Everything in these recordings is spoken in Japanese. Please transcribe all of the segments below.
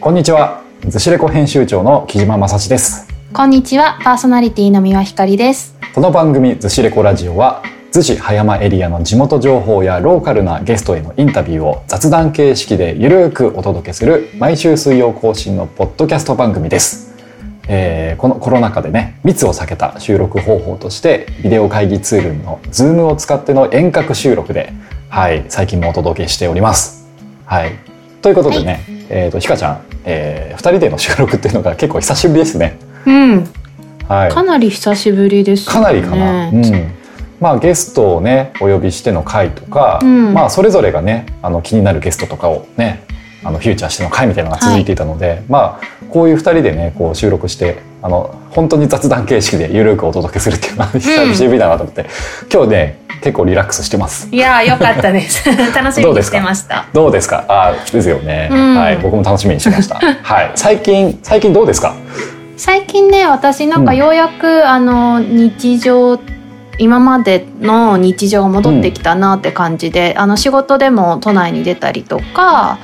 こんにちは。ズシレコ編集長の木島正史です。こんにちは、パーソナリティの三輪ひかりです。この番組ズシレコラジオは、逗子葉山エリアの地元情報やローカルなゲストへのインタビューを雑談形式でゆるくお届けする毎週水曜更新のポッドキャスト番組です。えーこのコロナ禍でね密を避けた収録方法としてビデオ会議ツールの Zoom を使っての遠隔収録で、はい、最近もお届けしております。はい、ということでね、えー、とひかちゃん、え2人での収録っていうのが結構久しぶりですね。うん、はい、かなり久しぶりです、ね。かなりかな。うん。まあゲストをねお呼びしての回とか、うんまあそれぞれがねあの気になるゲストとかをねあのフューチャーしての回みたいなのが続いていたので、まあこういう二人でねこう収録してあの本当に雑談形式でゆるくお届けするっていうのは久しぶりだなと思って、今日ね結構リラックスしてます。いやー、よかったです。楽しみにしてました。どうですか？あーですよね、うんはい僕も楽しみにしてました。はい最近最近どうですか？最近ね、私なんかようやく、あの日常。今までの日常が戻ってきたなって感じで、あの仕事でも都内に出たりとか、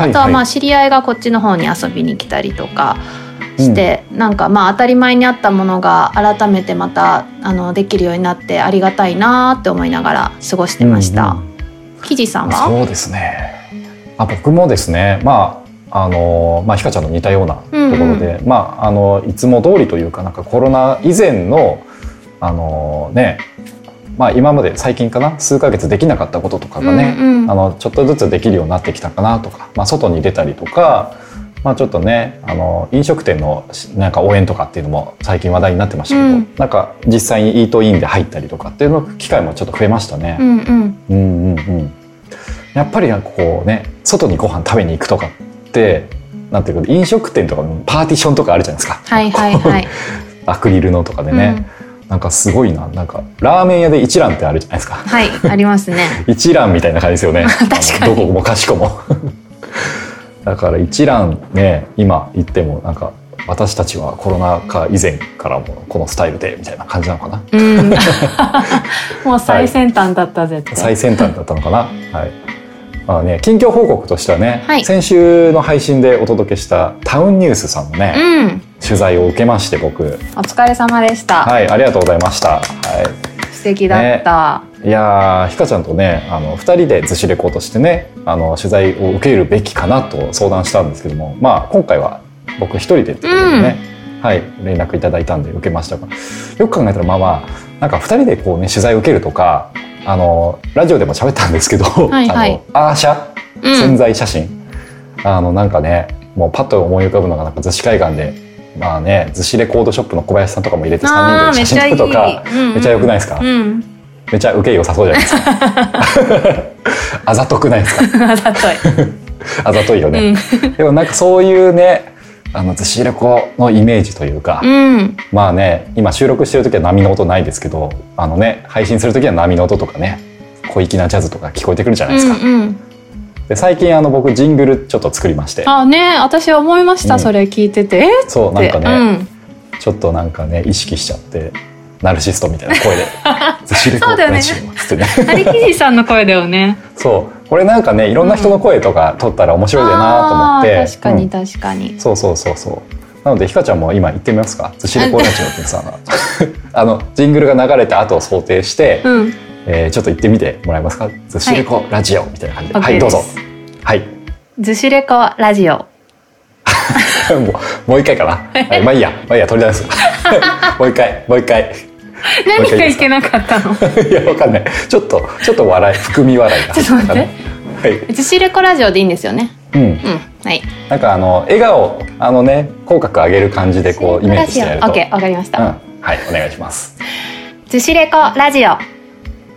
はあとはまあ知り合いがこっちの方に遊びに来たりとかして、なんかまあ当たり前にあったものが改めてまたあのできるようになってありがたいなって思いながら過ごしてました。うんうんさんは？そうですね。あ僕もですね、まああのまあひかちゃんの似たようなところで、まああのいつも通りというかなんかコロナ以前のあのね、まあ今まで最近かな数ヶ月できなかったこととかがね、うんうんあのちょっとずつできるようになってきたかなとか、まあ外に出たりとか。まあちょっとねあの飲食店のなんか応援とかっていうのも最近話題になってましたけど、うんなんか実際にイートインで入ったりとかっていうの機会もちょっと増えましたね。うんうんうんうんうん、やっぱりなんかこうね外にご飯食べに行くとかってなんていうか飲食店とかのパーティションとかあるじゃないですかはいはいはい。アクリルのとかでね、なんかすごいななんかラーメン屋で一蘭ってあるじゃないですかはいありますね。一蘭みたいな感じですよね 確かにどこもかしこも だから一蘭ね今行ってもなんか私たちはコロナ禍以前からもこのスタイルでみたいな感じなのかなうん。もう最先端だった絶対。最先端だったのかな。はい。まあね、近況報告としてはね、はい先週の配信でお届けしたタウンニュースさんのね、うん。取材を受けまして僕、お疲れ様でした。はい、ありがとうございました。は素敵だった。い。いやー、ひかちゃんとね、あの二人でずしレコとしてね、あの取材を受けるべきかなと相談したんですけども、まあ今回は僕一人でってことでね、はい、連絡いただいたんで受けましたが、よく考えたらまあまあなんか二人でこうね取材を受けるとか、あのラジオでも喋ったんですけど、はいはい。あのアーシャうん。潜在写真、あのなんかねもうパッと思い浮かぶのがなんか逗子海岸でまあね逗子レコードショップの小林さんとかも入れて3あー人で写真撮るとかめっちゃ良くないですか、うん。めっちゃ受け良さそうじゃないですか。あざとくないですか？あざとい。あざといよね、でもなんかそういうねあの逗子レコのイメージというか、うん。まあね今収録してる時は波の音ないですけどあのね配信する時は波の音とかね小粋なジャズとか聞こえてくるじゃないですか、うんうん。で最近あの僕ジングルちょっと作りまして。あね私思いました、うん。それ聞いてて。そうなんかね、うん、ちょっとなんかね意識しちゃってナルシストみたいな声で「ずしレコそうだよね。ラジオ」つってね。さんの声だよね。そうこれなんかねいろんな人の声とか撮ったら面白いだなと思って、あー確かにうん確かに、そうそうそうそう。なのでひかちゃんも今言ってみますか「ずしレコラジオ」ってさあのジングルが流れた後を想定して、うん。えーちょっと言ってみてもらえますか「ずしレコラジオ」みたいな感じで。OK はい、どうぞ。はい。ずしレコラジオ。もうもう一回かな、はい、まあいいや。まあいいや取り出す。もう一回もう一回何がいけなかったの？いやわかんない。ちょっとちょっと笑い含み笑いがちょっと待って。はい。ずしレコラジオでいいんですよね？うん。うんはい。なんかあの笑顔あのね口角上げる感じでこうイメージしてやると。オッケーわかりました、うん。はいお願いします。ずしレコラジオ。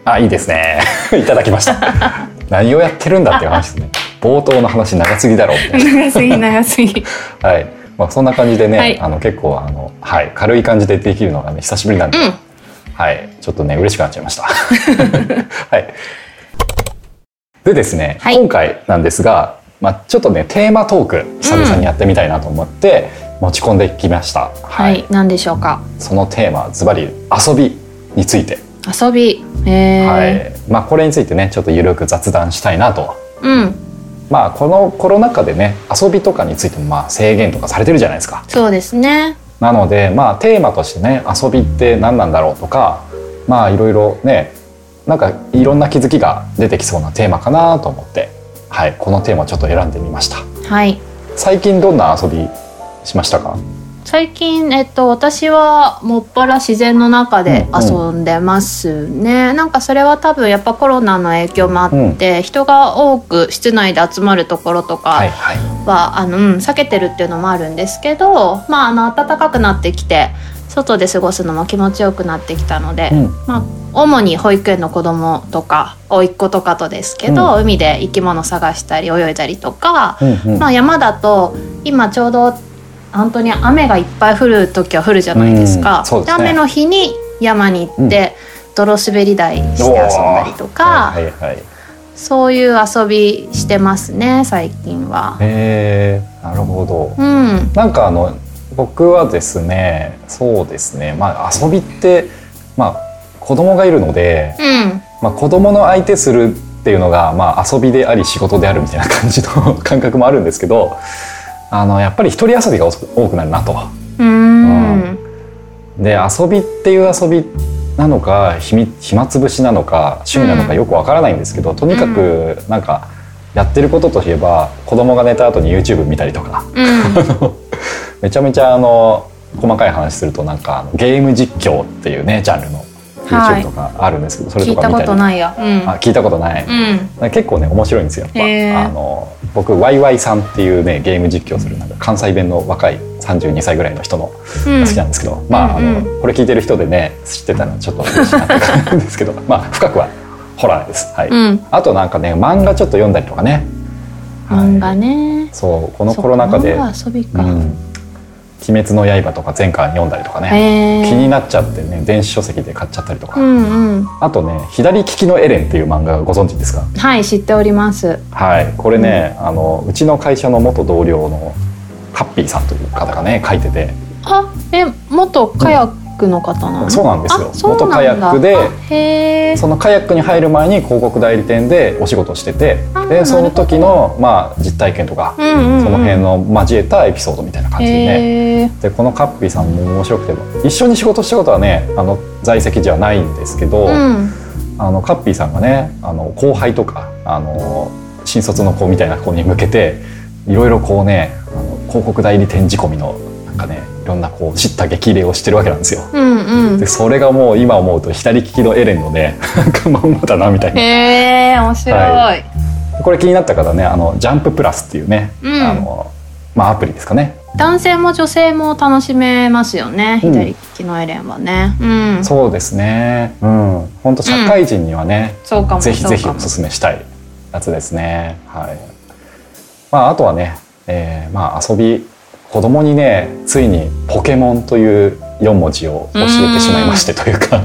あいいですね。いただきました。何をやってるんだっていう話ですね。冒頭の話長すぎだろう。長すぎ長すぎ。な はい。まあそんな感じでね、はい。あの結構あのはい。軽い感じでできるのがね久しぶりなんで、うんはい。ちょっとね嬉しくなっちゃいました。はい。でですね、はい。今回なんですがまあちょっとねテーマトーク久々にやってみたいなと思って持ち込んできました、はい、何でしょうか？そのテーマズバリ遊びについて、遊び。えー。はい。まあこれについてねちょっとゆるく雑談したいなと。うん。まあこのコロナ禍でね遊びとかについてもまあ制限とかされてるじゃないですか。そうですねなのでまあテーマとしてね遊びって何なんだろうとかまあいろいろねなんかいろんな気づきが出てきそうなテーマかなと思って、はい、このテーマをちょっと選んでみました。はい最近どんな遊びしましたか？最近、えっと、私はもっぱら自然の中で遊んでますね、なんかそれは多分やっぱコロナの影響もあって、人が多く室内で集まるところとかはいはい。は、あのうん避けてるっていうのもあるんですけど、まあ、あの暖かくなってきて外で過ごすのも気持ちよくなってきたので、うん。まあ、主に保育園の子供とか甥っ子とかとですけど、海で生き物探したり泳いだりとか、うんうん。まあ、山だと今ちょうど本当に雨がいっぱい降る時は降るじゃないですか、うんですね。雨の日に山に行って、泥滑り台して遊んだりとか、はいはいはい。そういう遊びしてますね最近は。へえなるほど。うん、なんかあの僕はですねそうですねまあ遊びってまあ子供がいるので、うん、まあ、子供の相手するっていうのが、まあ、遊びであり仕事であるみたいな感じの 感覚もあるんですけどあのやっぱり一人遊びが多くなるなと。うーん、で遊びっていう遊びなのか暇暇つぶしなのか趣味なのかよくわからないんですけど、とにかくなんかやってることといえば子供が寝た後に YouTube 見たりとか。うん、めちゃめちゃあの細かい話するとなんかゲーム実況っていうねジャンルの。はい YouTube とかあるんですけど、それ聞いたことないや。うん、あ聞いたことない、うん、結構ね面白いんですよ。やっへー。ぱあの僕ワイワイさんっていうねゲーム実況するなんか関西弁の若い32歳ぐらいの人の好きなんですけど、まああの、うんこれ聞いてる人でね知ってたらちょっと嬉しいなって感じなんですけど まあ深くはホラーです。はい、うん、あとなんかね漫画ちょっと読んだりとかね、はい。漫画ね。そうこのコロナ禍で。遊びうか。ん「鬼滅の刃」とか前回読んだりとかね。気になっちゃってね電子書籍で買っちゃったりとか、うんうん、あとね「左利きのエレン」っていう漫画ご存知ですか？はい知っております。はい。これね、あのうちの会社の元同僚のハッピーさんという方がね書いてて。あ、え元カヤックの方なの？そうなんですよ元カヤックで。そのカヤックに入る前に広告代理店でお仕事をしててあでその時の、まあ、実体験とか、うんうんうんその辺の交えたエピソードみたいな感じでね。でこのカッピーさんも面白くて一緒に仕事したことはねあの在籍じゃないんですけど、うん。あのカッピーさんがねあの後輩とかあの新卒の子みたいな子に向けていろいろこうねあの広告代理店仕込みのかねいろんなこう知った激励をしてるわけなんですよ。うんうんで。それがもう今思うと左利きのエレンのね まんまだなみたいな。へえ面白い。はこれ気になった方ねあのジャンププラスっていうね、うんあのまあアプリですかね。男性も女性も楽しめますよね。うん左利きのエレンはね。うん。そうですね。うん。本当社会人にはね、そうかも。ぜひぜひおすすめしたいやつですね。はい。まああとはね、えーまあ遊び子供にねついにポケモンという4文字を教えてしまいましてというか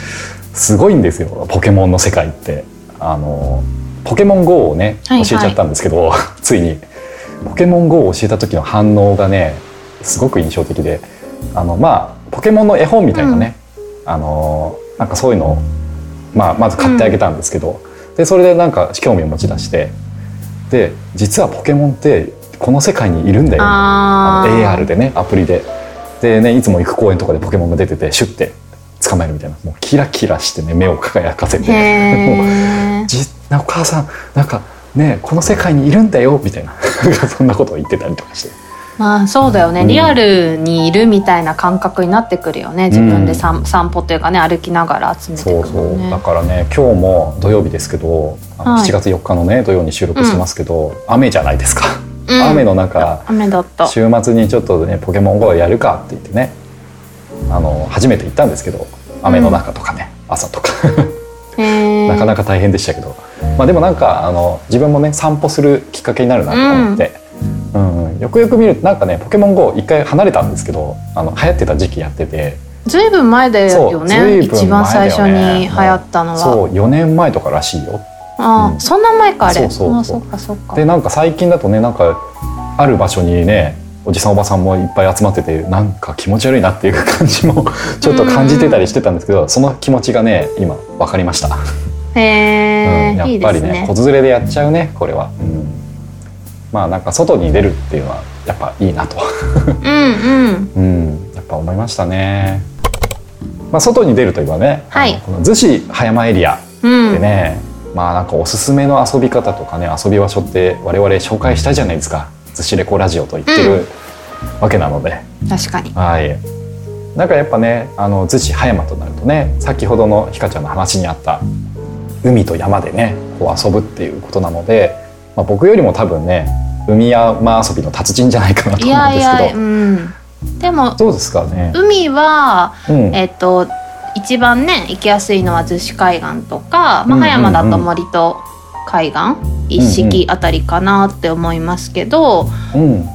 すごいんですよポケモンの世界って。あのポケモン GO をね教はい。えちゃったんですけど、ついに。ポケモン GO を教えた時の反応がねすごく印象的であのまあポケモンの絵本みたいなね、あのなんかそういうのを、まあ、まず買ってあげたんですけど、でそれでなんか興味を持ち出してで実はポケモンってこの世界にいるんだよあー。あの AR でねアプリで。でねいつも行く公園とかでポケモンが出ててシュッて捕まえるみたいな。もうキラキラしてね目を輝かせて。もう。じなお母さんなんかねこの世界にいるんだよみたいな。そんなことを言ってたりとかして。まあそうだよね、うん。リアルにいるみたいな感覚になってくるよね。自分で散,、散歩というかね歩きながら集めてそうそう。だからね今日も土曜日ですけどあのはい。7月4日のね土曜に収録してますけど、雨じゃないですか、うん。雨の中雨だった。週末にちょっとねポケモン GO やるかって言ってねあの初めて行ったんですけど雨の中とかね、朝とか。なかなか大変でしたけど、まあ、でもなんかあの自分もね散歩するきっかけになるなと思って、うん。よくよく見るとなんかねポケモン GO 一回離れたんですけどあの流行ってた時期やってて。ずいぶん前だよね。随分前だよね。一番最初に流行ったのは。そう4年前とからしいよああ、うん。そんな前かあれ。そうそうかそっか。でなんか最近だとねなんかある場所にねおじさんおばさんもいっぱい集まっててなんか気持ち悪いなっていう感じも ちょっと感じてたりしてたんですけどその気持ちがね今分かりました、へえ、うん、やっぱりねね。子連れでやっちゃうねこれは、うん、まあなんか外に出るっていうのはやっぱいいなと。うんうん。うん。やっぱ思いましたね。まあ外に出るといえばね、はい。この逗子葉山エリアうん。でね、まあなんかおすすめの遊び方とかね遊び場所って我々紹介したいじゃないですか。逗子レコラジオと言ってるわけなので、確かに。はい。なんかやっぱねあの逗子葉山となるとね先ほどのひかちゃんの話にあった海と山でねこう遊ぶっていうことなので、まあ、僕よりも多分ね海山遊びの達人じゃないかなとい思うんですけど。やいやうん。でもどうですかね、海はうん。えっと一番ね行きやすいのは逗子海岸とか、まあ、うんうんうん。葉山だと森と海岸一式あたりかなって思いますけど、うん。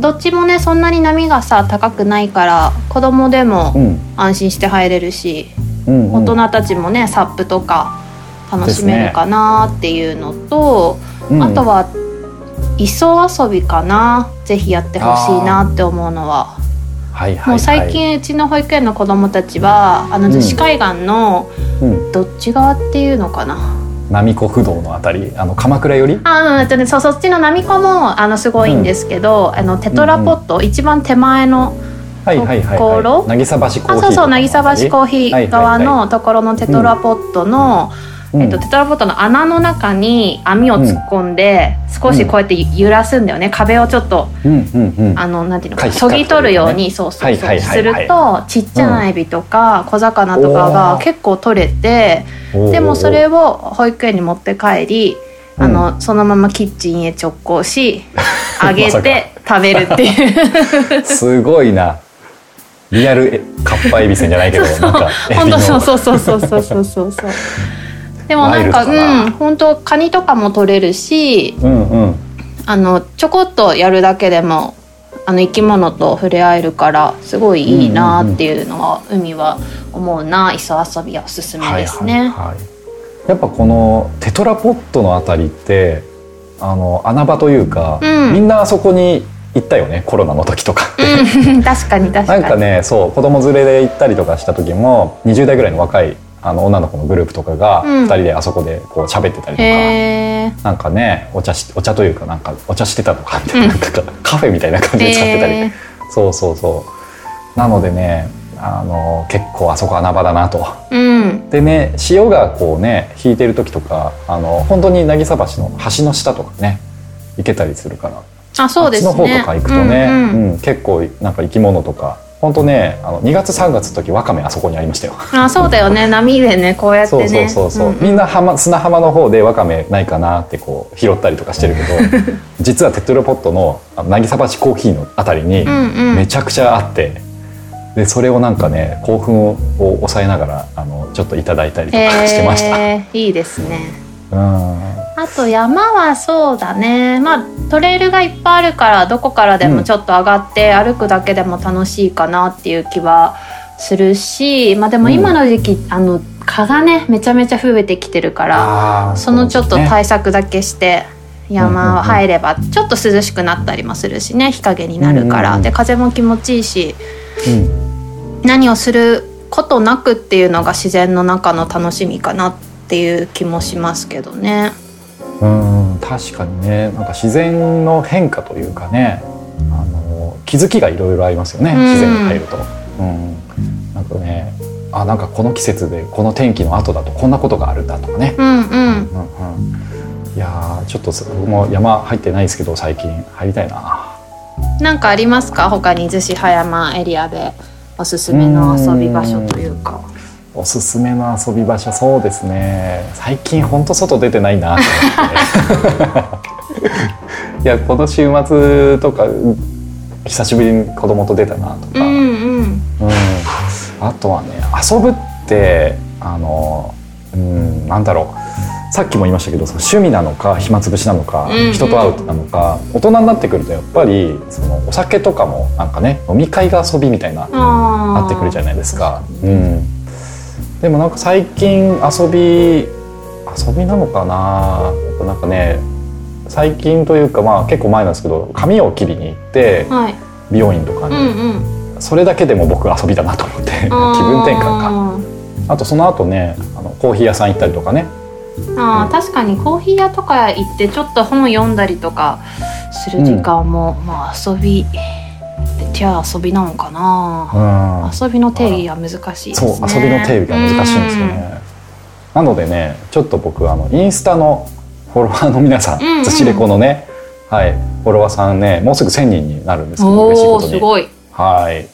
どっちもねそんなに波がさ高くないから子供でもうん。安心して入れるし、うんうん。大人たちもねサップとか楽しめるかなっていうのと、うん。あとは磯遊びかな。ぜひやってほしいなって思うのは。はいはいはい、もう最近うちの保育園の子供たちはあのうん逗子海岸のうん、どっち側っていうのかな、波子不動のあたり？あの鎌倉より？あうんそうそっちの波子もあのすごいんですけど、あのテトラポット、一番手前のはいはいころはい、渚橋コーヒーあそうそう渚橋コーヒー側のところのテトラポットの、うんえっと、テトラポットの穴の中に網を突っ込んで、うん、少しこうやって揺らすんだよね、壁をちょっと、うんうんうん、あのなんていうのそぎ取るように、そうそうそう、するとちっちゃなエビとか小魚とかが結構取れて、でもそれを保育園に持って帰りあの、うん、そのままキッチンへ直行し 揚げて食べるっていう。すごいな。リアルかっぱえびせんじゃないけど そうそう。本当そうそうそうそうそうそうそう。でもなんかうん本当カニとかも取れるしうんうんあのちょこっとやるだけでもあの生き物と触れ合えるからすごいいいなっていうのは、海は思うな磯遊びはおすすめですね。はいはいはいやっぱこのテトラポットのあたりってあの穴場というか、うんみんなあそこに行ったよねコロナの時とか。うん確かに確かに。なんかねそう子供連れで行ったりとかした時も20代ぐらいの若いあの女の子のグループとかがうん。2人であそこでこう喋ってたりとか、へー。なんかねお茶しお茶というかなんかお茶してたとかって、なん。かカフェみたいな感じで使ってたり、そうそうそう。なのでねあの結構あそこ穴場だなと。うん。でね潮がこうね引いてる時とかあの本当に渚橋の橋の下とかね行けたりするから。あそうですね。あっちの方とか行くとね、うんうん。うん結構なんか生き物とか本当ねあの2月3月の時ワカメあそこにありましたよ。あそうだよね波でねこうやってそうね。そうそうそう、んみんな浜砂浜の方でワカメないかなってこう拾ったりとかしてるけど 実はテトラポットの渚橋コーヒーのあたりにうんうんめちゃくちゃあって、でそれをなんかね興奮を抑えながらあのちょっといただいたりとかしてました。へーいいですね。うんあと山はそうだね。まあトレイルがいっぱいあるからどこからでもちょっと上がって歩くだけでも楽しいかなっていう気はするしまあでも今の時期、あの蚊がねめちゃめちゃ増えてきてるからそのちょっと対策だけして山入ればちょっと涼しくなったりもするしね日陰になるから、うんうんうん。で風も気持ちいいしうん。何をすることなくっていうのが自然の中の楽しみかなっていう気もしますけどね。うん確かにね。なんか自然の変化というかね。あの気づきがいろいろありますよね、うん。自然に入ると。うん、なんかねあなんかこの季節でこの天気の後だとこんなことがあるんだとかね。うんうん。うんうん、いやーちょっと僕も山入ってないですけど最近入りたいな。なんかありますか？他に逗子葉山エリアでおすすめの遊び場所というか。おすすめの遊び場所そうですね。最近ほんと外出てないなと思って。いやこの週末とか久しぶりに子供と出たなとか、うんうん。うん。あとはね遊ぶってあの、うん、なんだろう。さっきも言いましたけどその趣味なのか暇つぶしなのか、うんうん。人と会うなのか大人になってくるとやっぱりそのお酒とかもなんかね飲み会が遊びみたいなあなってくるじゃないですか。うん、でもなんか最近遊び遊びなのかな？なんかね最近というかまあ結構前なんですけど髪を切りに行ってはい。美容院とかに、うんうん。それだけでも僕遊びだなと思って気分転換かか。あとその後ねあのコーヒー屋さん行ったりとかねあー確かにコーヒー屋とか行ってちょっと本読んだりとかする時間も、まあ遊びじゃあ遊びなのかな、遊びの定義は難しいですね。そう遊びの定義が難しいんですよね、なのでねちょっと僕あのインスタのフォロワーの皆さん、うんうん。ずしレコのねはいフォロワーさんねもうすぐ1000人になるんですけど嬉しいおおことに。すごい。はい。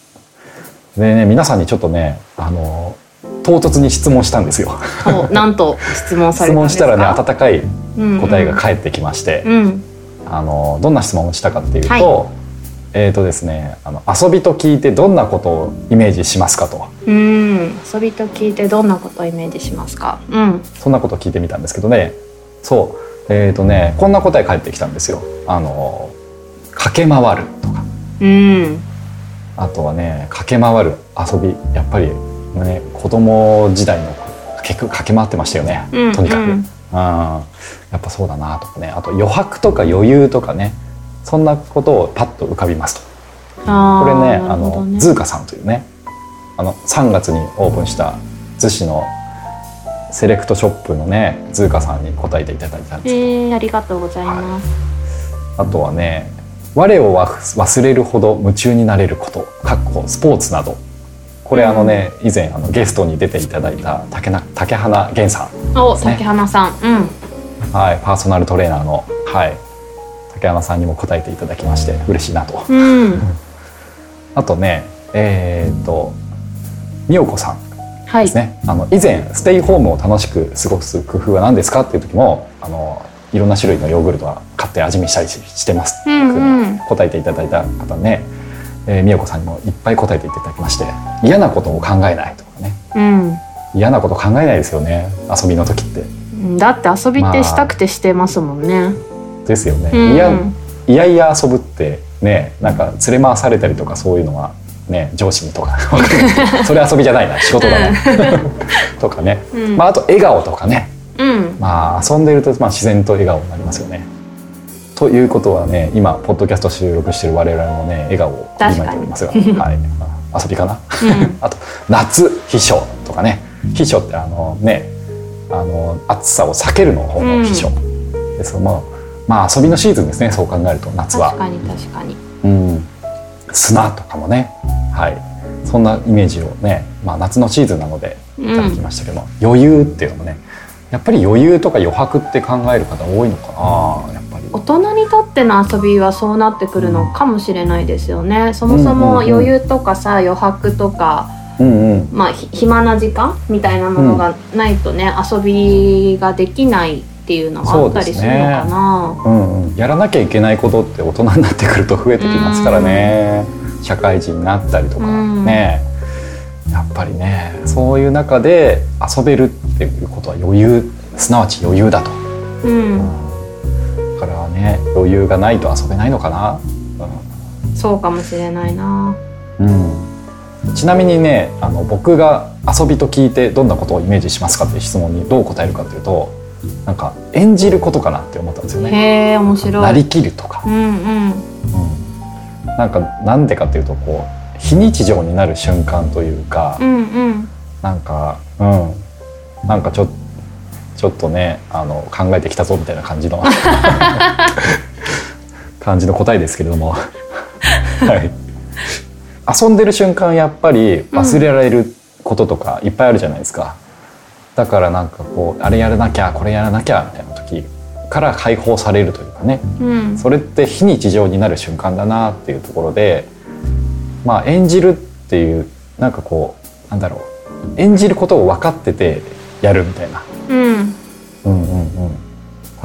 でね皆さんにちょっとねあの唐突に質問したんですよ。お なんと質問さ質れたんですか？問したらね温かいうんうん。答えが返ってきまして、うん。あのどんな質問をしたかっていうと、はえっ、とですねあの遊びと聞いてどんなことをイメージしますかと。うん遊びと聞いてどんなことをイメージしますか？うん。そんなことを聞いてみたんですけどね。そう。えっ、とねこんな答え返ってきたんですよ。あの駆け回るとか。うん。あとはね駆け回る遊び。やっぱりね子供時代の結局駆け回ってましたよね、うんとにかく、うん。うんやっぱそうだなとかね。あと余白とか余裕とかねそんなことをパッと浮かびますと。これねあのズーカさんというねあの3月にオープンした逗子のセレクトショップのねズーカさんに答えていただいたんですけど、えー、ありがとうございます、あとはね我をわ忘れるほど夢中になれることかっこスポーツなど。これあのね、以前あのゲストに出ていただいた竹な竹花源さん、ね。竹花さん。うん。はい、パーソナルトレーナーの、はい、竹花さんにも答えていただきまして嬉しいなと。うん。あとねえーっと美代子さんはいですね。あの以前ステイホームを楽しく過ごす工夫は何ですかっていう時もあのいろんな種類のヨーグルトは買って味見したりししてます。っていうふうに答えていただいた方ね、えー、美代子さんにもいっぱい答えていただきまして嫌なことを考えないとかね。うん。嫌なこと考えないですよね遊びの時って。うんだって遊びってしたくてしてますもんね、ですよね、うん。いやいやいや遊ぶってねなんか連れ回されたりとかそういうのはね上司にとか。それ遊びじゃないな仕事だな。とかね、うん。まあ、あと笑顔とかね。うん。まあ遊んでるとまあ自然と笑顔になりますよね。ということはね今ポッドキャスト収録してる我々もね笑顔を振りまいておりますが、はい、遊びかな。うん。あと夏秘書とかね。秘書ってあのねあの暑さを避けるの方の秘書。ですもうまあ遊びのシーズンですねそう考えると夏は。確。かに確かに。うん、砂とかもね。はい。そんなイメージをね、まあ、夏のシーズンなのでいただきましたけど、余裕っていうのもねやっぱり余裕とか余白って考える方多いのかなやっぱり。大人にとっての遊びはそうなってくるのかもしれないですよね。そもそもうんうんうん。余裕とかさ余白とかうんうん。まあひ暇な時間みたいなものがないとね、遊びができないっていうのはあったりするのかな。うんうん、やらなきゃいけないことって大人になってくると増えてきますからね、社会人になったりとか。うん。ね、やっぱりねそういう中で遊べるっていうことは余裕。すなわち余裕だと、うん、だからね余裕がないと遊べないのかな、そうかもしれないな。うん。うん、ちなみにねあの僕が遊びと聞いてどんなことをイメージしますかっていう質問にどう答えるかというとなんか演じることかなって思ったんですよね。面白い。なりきるとか、うんうん。うん、なんかなんでかっていうとこう非日常になる瞬間というか、うんうん。なんかうん。なんかちょちょっとねあの考えてきたぞみたいな感じの。感じの答えですけれども、はい、遊んでる瞬間やっぱり忘れられることとかいっぱいあるじゃないですか。だからなんかこうあれやらなきゃこれやらなきゃみたいな時から解放されるというかね。うん。それって非日常になる瞬間だなっていうところでまあ演じるっていうなんかこうなんだろう演じることを分かっててやるみたいな、うん。うんうんうん、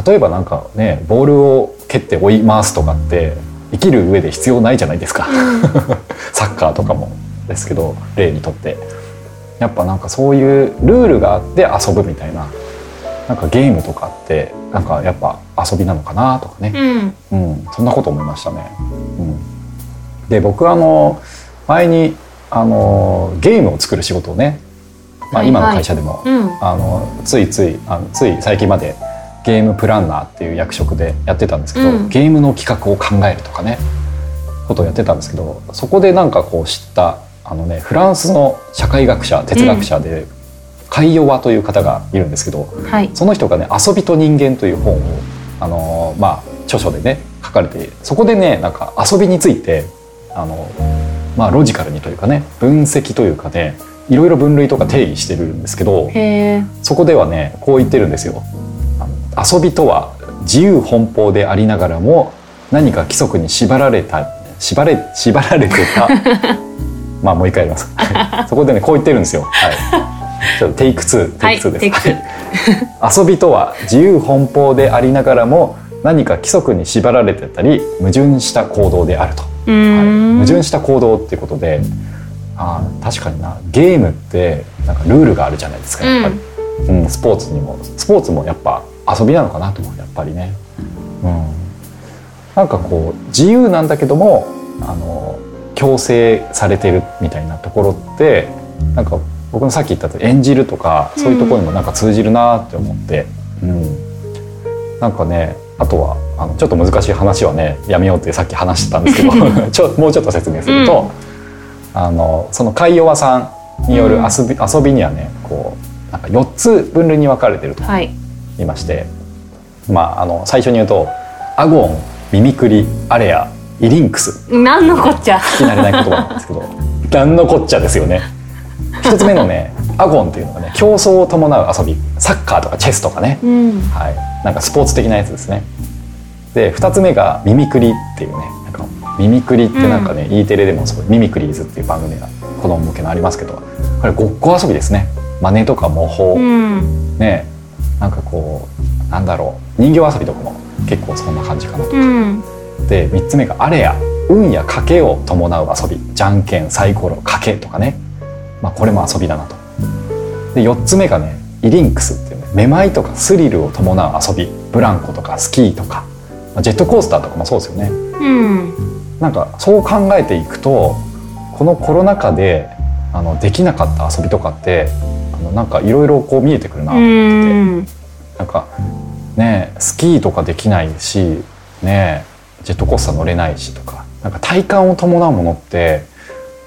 例えばなんかねボールを蹴って追い回すとかって生きる上で必要ないじゃないですか。サッカーとかもですけど例にとってやっぱなんかそういうルールがあって遊ぶみたいななんかゲームとかってなんかやっぱ遊びなのかなとかね、うん。うん、そんなこと思いましたね。うん、で僕あの前にあのゲームを作る仕事をね、まあ、はいはい。今の会社でも、うん。あのついついあのつい最近までゲームプランナーっていう役職でやってたんですけど、うん。ゲームの企画を考えるとかねことをやってたんですけどそこでなんかこう知ったあのねフランスの社会学者哲学者で、カイヨワという方がいるんですけど、はい。その人がね「遊びと人間」という本をあのーまあ著書でね書かかれてそこでねなんか遊びについてあのまあロジカルにというかね分析というかねいろいろ分類とか定義してるんですけどそこではねこう言ってるんですよ。遊びとは自由奔放でありながらも何か規則に縛られた縛れ縛られてた まあもう一回やります。そこでねこう言ってるんですよ。はい。ちょっとテイク2テイク2です。テイクツー。はい。遊びとは自由奔放でありながらも何か規則に縛られてたり矛盾した行動であると。うーん。はい、矛盾した行動っていうことであー確かにな。ゲームってなんかルールがあるじゃないですかやっぱり、うんスポーツにも。スポーツもやっぱ遊びなのかなと思う。やっぱりね、うん、なんかこう自由なんだけどもあの強制されてるみたいなところってなんか僕のさっき言ったと演じるとかそういうところにもなんか通じるなって思って、うん。なんかねあとはあのちょっと難しい話はねやめようってさっき話してたんですけど ちょもうちょっと説明すると、あのその海洋和さんによる遊び,、遊びにはねこうなんか4つ分類に分かれてるとはい。言いまして、まああの最初に言うとアゴンミミクリアレアイリンクス。なんのこっちゃ。聞き慣れない言葉なんですけど。何のこっちゃですよね。一つ目のねアゴンっていうのがね競争を伴う遊び。サッカーとかチェスとかね。うん。はい、なんかスポーツ的なやつですね。で2つ目がミミクリっていうね。なんかミミクリってなんかね、E テレでもそうミミクリーズっていう番組が子供向けのありますけど。これごっこ遊びですね。真似とか模倣、うん。ね。なんかこうなんだろう。人形遊びとかも結構そんな感じかなと。うんで3つ目がアレア運や賭けを伴う遊びじゃんけんサイコロ賭けとかね、まあ、これも遊びだなと。で4つ目がねイリンクスっていうねめまいとかスリルを伴う遊びブランコとかスキーとかまあジェットコースターとかもそうですよね。うんなんかそう考えていくとこのコロナ禍であのできなかった遊びとかってあのなんかいろいろこう見えてくるなとう思ってて。んなんかねスキーとかできないしねジェットコースター乗れないしとかなんか体感を伴うものって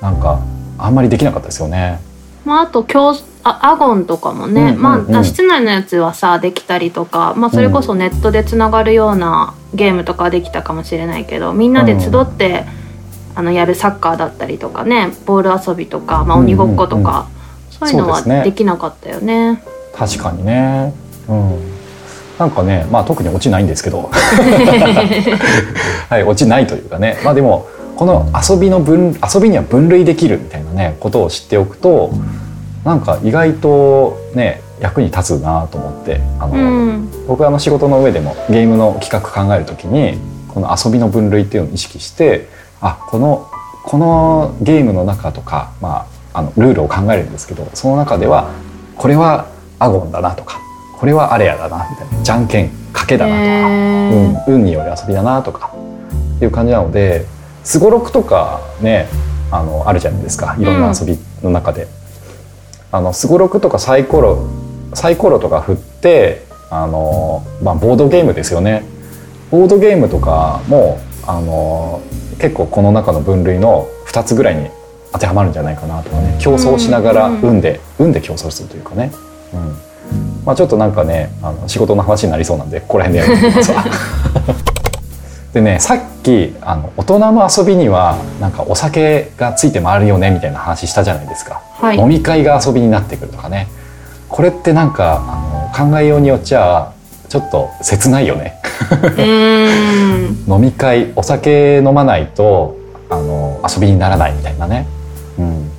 なんかあんまりできなかったですよね。まあ、あと競あアゴンとかもね、うんうんうんまあ室内のやつはさできたりとか、まあ、それこそネットでつながるようなゲームとかはできたかもしれないけどみんなで集って、あのやるサッカーだったりとかねボール遊びとか、まあ、鬼ごっことか、そういうのはそうですねできなかったよね。確かにね。うん。なんかね、まあ特にオチないんですけど、はい、オチないというかね。まあでもこの遊びの分遊びには分類できるみたいなねことを知っておくと、なんか意外とね役に立つなと思って、あの、うん。僕はあの仕事の上でもゲームの企画考えるときにこの遊びの分類っていうのを意識してあこのこのゲームの中とか、まあ、あのルールを考えるんですけどその中ではこれはアゴンだなとかこれはアレアだなみたいな。じゃんけん賭けだなとか、へー。運運による遊びだなとかいう感じなのですごろくとかねあのあるじゃないですかいろんな遊びの中で。あのすごろくとかサイコロサイコロとか振ってあの、まあ、ボードゲームですよね。ボードゲームとかもあの結構この中の分類の2つぐらいに当てはまるんじゃないかなとかね。競争しながらうんうん。運で運で競争するというかね、うんまあ、ちょっとなんかねあの仕事の話になりそうなんでここら辺でやめてみますわ。でねさっきあの大人の遊びにはなんかお酒がついて回るよねみたいな話したじゃないですか。はい。飲み会が遊びになってくるとかね。これってなんかあの考えようによっちゃちょっと切ないよね。うん。飲み会お酒飲まないとあの遊びにならないみたいなね、うん、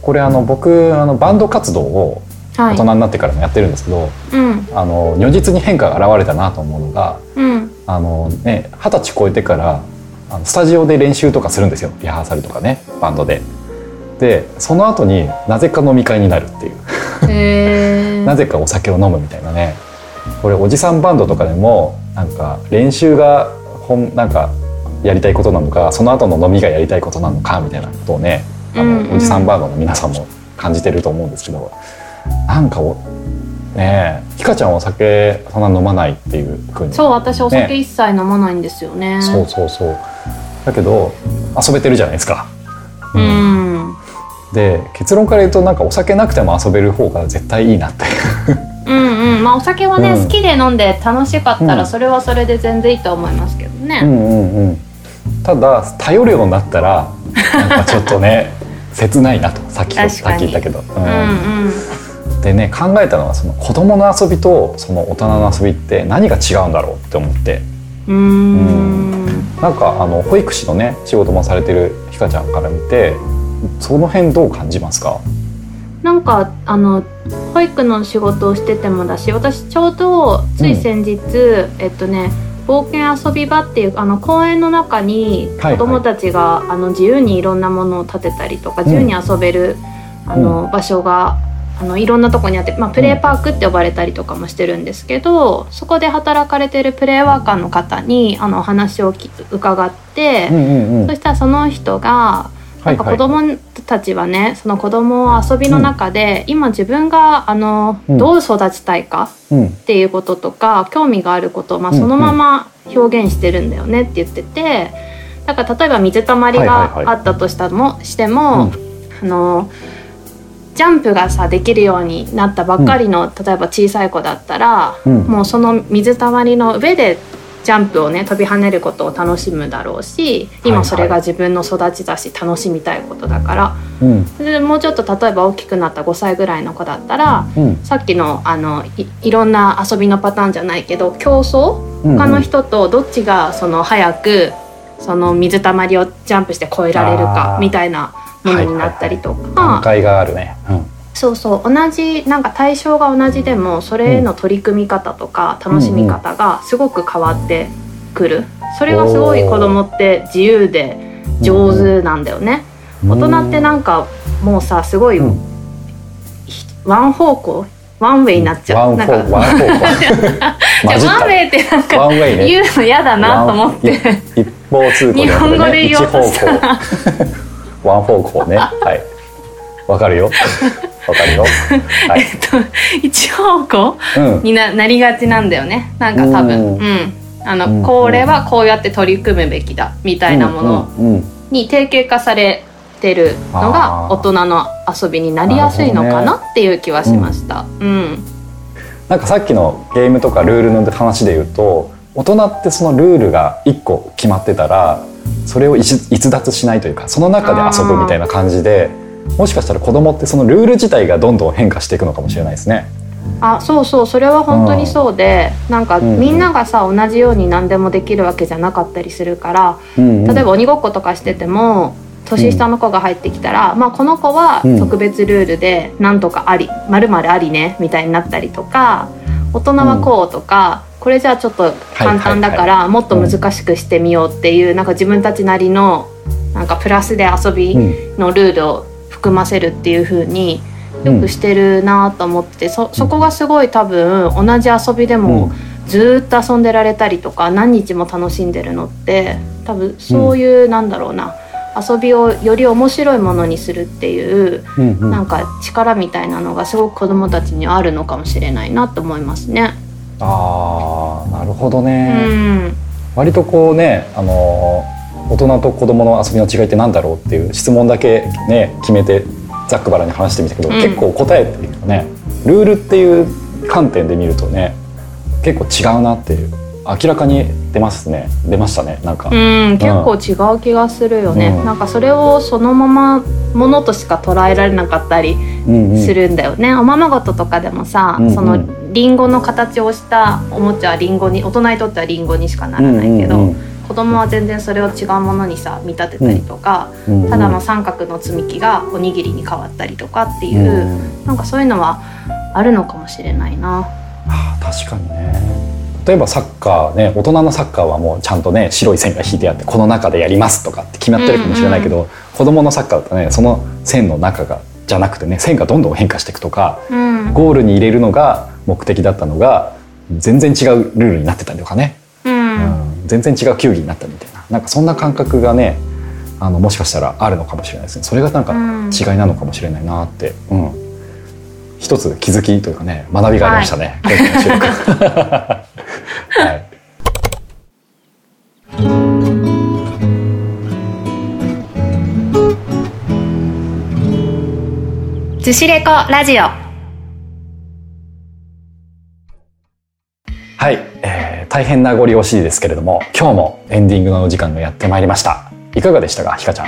これあの僕あのバンド活動をはい大人になってからもやってるんですけど、うん。あの如実に変化が現れたなと思うのがうん。あのね二十歳超えてからあのスタジオで練習とかするんですよ。リハーサルとかねバンドで。でその後になぜか飲み会になるっていう。へー。なぜかお酒を飲むみたいなね。これおじさんバンドとかでもなんか練習が本なんかやりたいことなのかその後の飲みがやりたいことなのかみたいなことをねあの、うんうん。おじさんバンドの皆さんも感じてると思うんですけどなんかおねえひかちゃんお酒そんな飲まないっていうふうに。そう私お酒ね。一切飲まないんですよね。そうそうそう。だけど遊べてるじゃないですか。う、ん。で結論から言うとなんかお酒なくても遊べる方が絶対いいなって。うんうん。うんまあお酒はね、うん。好きで飲んで楽しかったうん。らそれはそれで全然いいと思いますけどね、うんうんうんただ頼るようになったらなんかちょっとね 切ないなと。さっきさっき言ったけど、うん。うんうんでね考えたのはその子供の遊びとその大人の遊びって何が違うんだろうって思って。うーん。なんかあの保育士のね仕事もされてるひかちゃんから見てその辺どう感じますか？なんかあの保育の仕事をしててもだし私ちょうどつい先日、えっとね冒険遊び場っていうあの公園の中にはい子供たちが、あの自由にいろんなものを建てたりとかん。自由に遊べる、あの場所があのいろんなとこにあって、まあ、プレーパークって呼ばれたりとかもしてるんですけど、そこで働かれてるプレーワーカーの方にあのお話をき伺って、うんうんうん。そしたらその人がなんか子供たちはね、その子供を遊びの中で、今自分があの、うん。どう育ちたいかうん。っていうこととか興味があることを、まあ、うんそのまま表現してるんだよねって言っててだから例えば水たまりはいはいはい。があったとしたも、しても、あのジャンプがさできるようになったばっかりの、例えば小さい子だったら、うん。もうその水たまりの上でジャンプをね飛び跳ねることを楽しむだろうし今それが自分の育ちだし楽しみたいことだから、うん。でもうちょっと例えば大きくなった5歳ぐらいの子だったらうん。さっきのあのいいろんな遊びのパターンじゃないけど競争？うん他の人とどっちがその早くその水たまりをジャンプして越えられるかみたいなものになったりと段か、階があるね、うん。そうそう。同じなんか対象が同じでもそれへの取り組み方とか楽しみ方がすごく変わってくる。それがすごい子供って自由で上手なんだよね。大人ってなんかもうさすごい one 方向 one way になっちゃう。なんか one one way ってなんか言うの嫌だなと思って。一一方通行日本語で一言おうと方した one 方向ね。はい。わかるよ。わかるよ。はい。一方向うん。にななりがちなんだよね。なんか多分。うん。うん。あの、うん。これはこうやって取り組むべきだみたいなものに定型化されてるのが大人の遊びになりやすいのかなっていう気はしました。うん。なんかさっきのゲームとかルールの話で言うと大人ってそのルールが一個決まってたらそれを逸逸脱しないというかその中で遊ぶみたいな感じでもしかしたら子供ってそのルール自体がどんどん変化していくのかもしれないですね。あそうそうそれは本当にそうで、なんかうんみんながさ同じように何でもできるわけじゃなかったりするからうんうん。例えば鬼ごっことかしてても年下の子が入ってきたら、まあ、この子はうん特別ルールでなんとかあり「まるありね」みたいになったりとか大人はこうとか、これじゃあちょっと簡単だからもっと難しくしてみようっていう、なんか自分たちなりのなんかプラスで遊びうん。のルールを含ませるっていう風によくしてるなと思ってそそこがすごい多分同じ遊びでもずーっと遊んでられたりとか何日も楽しんでるのって多分そういう、なんだろうな遊びをより面白いものにするっていうなんか力みたいなのがすごく子どもたちにはあるのかもしれないなと思いますね。あーなるほどうね、ん、割とこうねあの大人と子供の遊びの違いってなんだろうっていう質問だけね決めてざっくばらんに話してみたけど、うん。結構答えっていうかねルールっていう観点で見るとね結構違うなっていう明らかに出ますね。出ましたねなんか、うん、結構違う気がするよね、うん。なんかそれをそのままものとしか捉えられなかったりうんうん。するんだよね、おままごととかでもさ、うんうん。そのリンゴの形をしたおもちゃはリンゴに大人にとってはリンゴにしかならないけど、うんうん子供は全然それを違うものにさ見立てたりとか、うんうんただの三角の積み木がおにぎりに変わったりとかっていう、うん。なんかそういうのはあるのかもしれないな。あー確かにね例えばサッカーね大人のサッカーはもうちゃんとね白い線が引いてあってこの中でやりますとかって決まってるかもしれないけど、子供のサッカーだとねその線の中がじゃなくてね線がどんどん変化していくとかうん。ゴールに入れるのが目的だったのが全然違うルールになってたりとかね、うん。うん。全然違う球技になったみたいな。なんかそんな感覚がねあのもしかしたらあるのかもしれないですね。それがなんかうん。違いなのかもしれないなって、うん。一つ気づきというかね学びがありましたね、今回の収録はい。寿司レコラジオ。はい、えー、大変名残惜しいですけれども今日もエンディングのお時間がやってまいりました。いかがでしたかひかちゃん？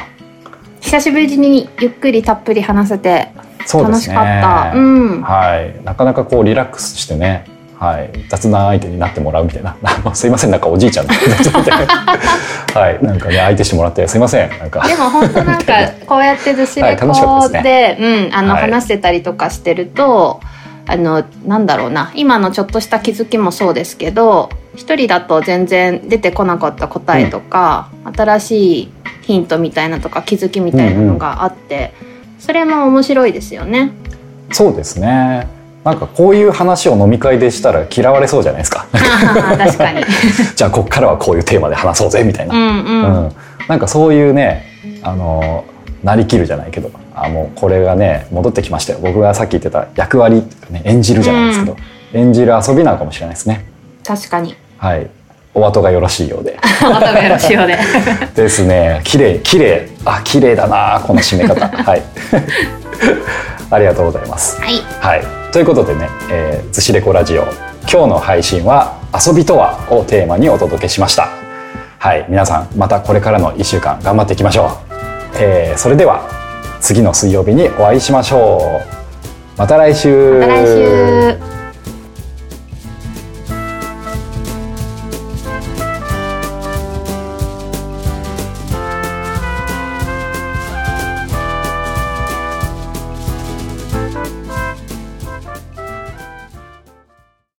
久しぶりにゆっくりたっぷり話せて楽しかった。う,、ん。はい。なかなかこうリラックスしてねはい、雑談相手になってもらうみたいな。すいません。なんかおじいちゃん はい。なんかね相手してもらってすいません。なんか。でも本当なんか こうやってずしレコで,、でね、うんあの、はい、話してたりとかしてるとあのなんだろうな。今のちょっとした気づきもそうですけど一人だと全然出てこなかった答えとか、うん、新しいヒントみたいなとか気づきみたいなのがあって、それも面白いですよね。そうですねなんかこういう話を飲み会でしたら嫌われそうじゃないですか。確かに。じゃあこっからはこういうテーマで話そうぜみたいな。うん、うんうん、なんかそういうね、あのなりきるじゃないけど、あもうこれがね戻ってきましたよ。僕がさっき言ってた役割、ね、演じるじゃないですけど、うん、演じる遊びなのかもしれないですね。確かに。はい。お後がよろしいようで。お後がよろしいようで。ですね。綺麗綺麗あ綺麗だなこの締め方。はい。ありがとうございます。はい。はい。ということでね、えー、ずしレコラジオ今日の配信は遊びとはをテーマにお届けしました。はい、皆さんまたこれからの1週間頑張っていきましょう。えー、それでは次の水曜日にお会いしましょう。また来週。また来週。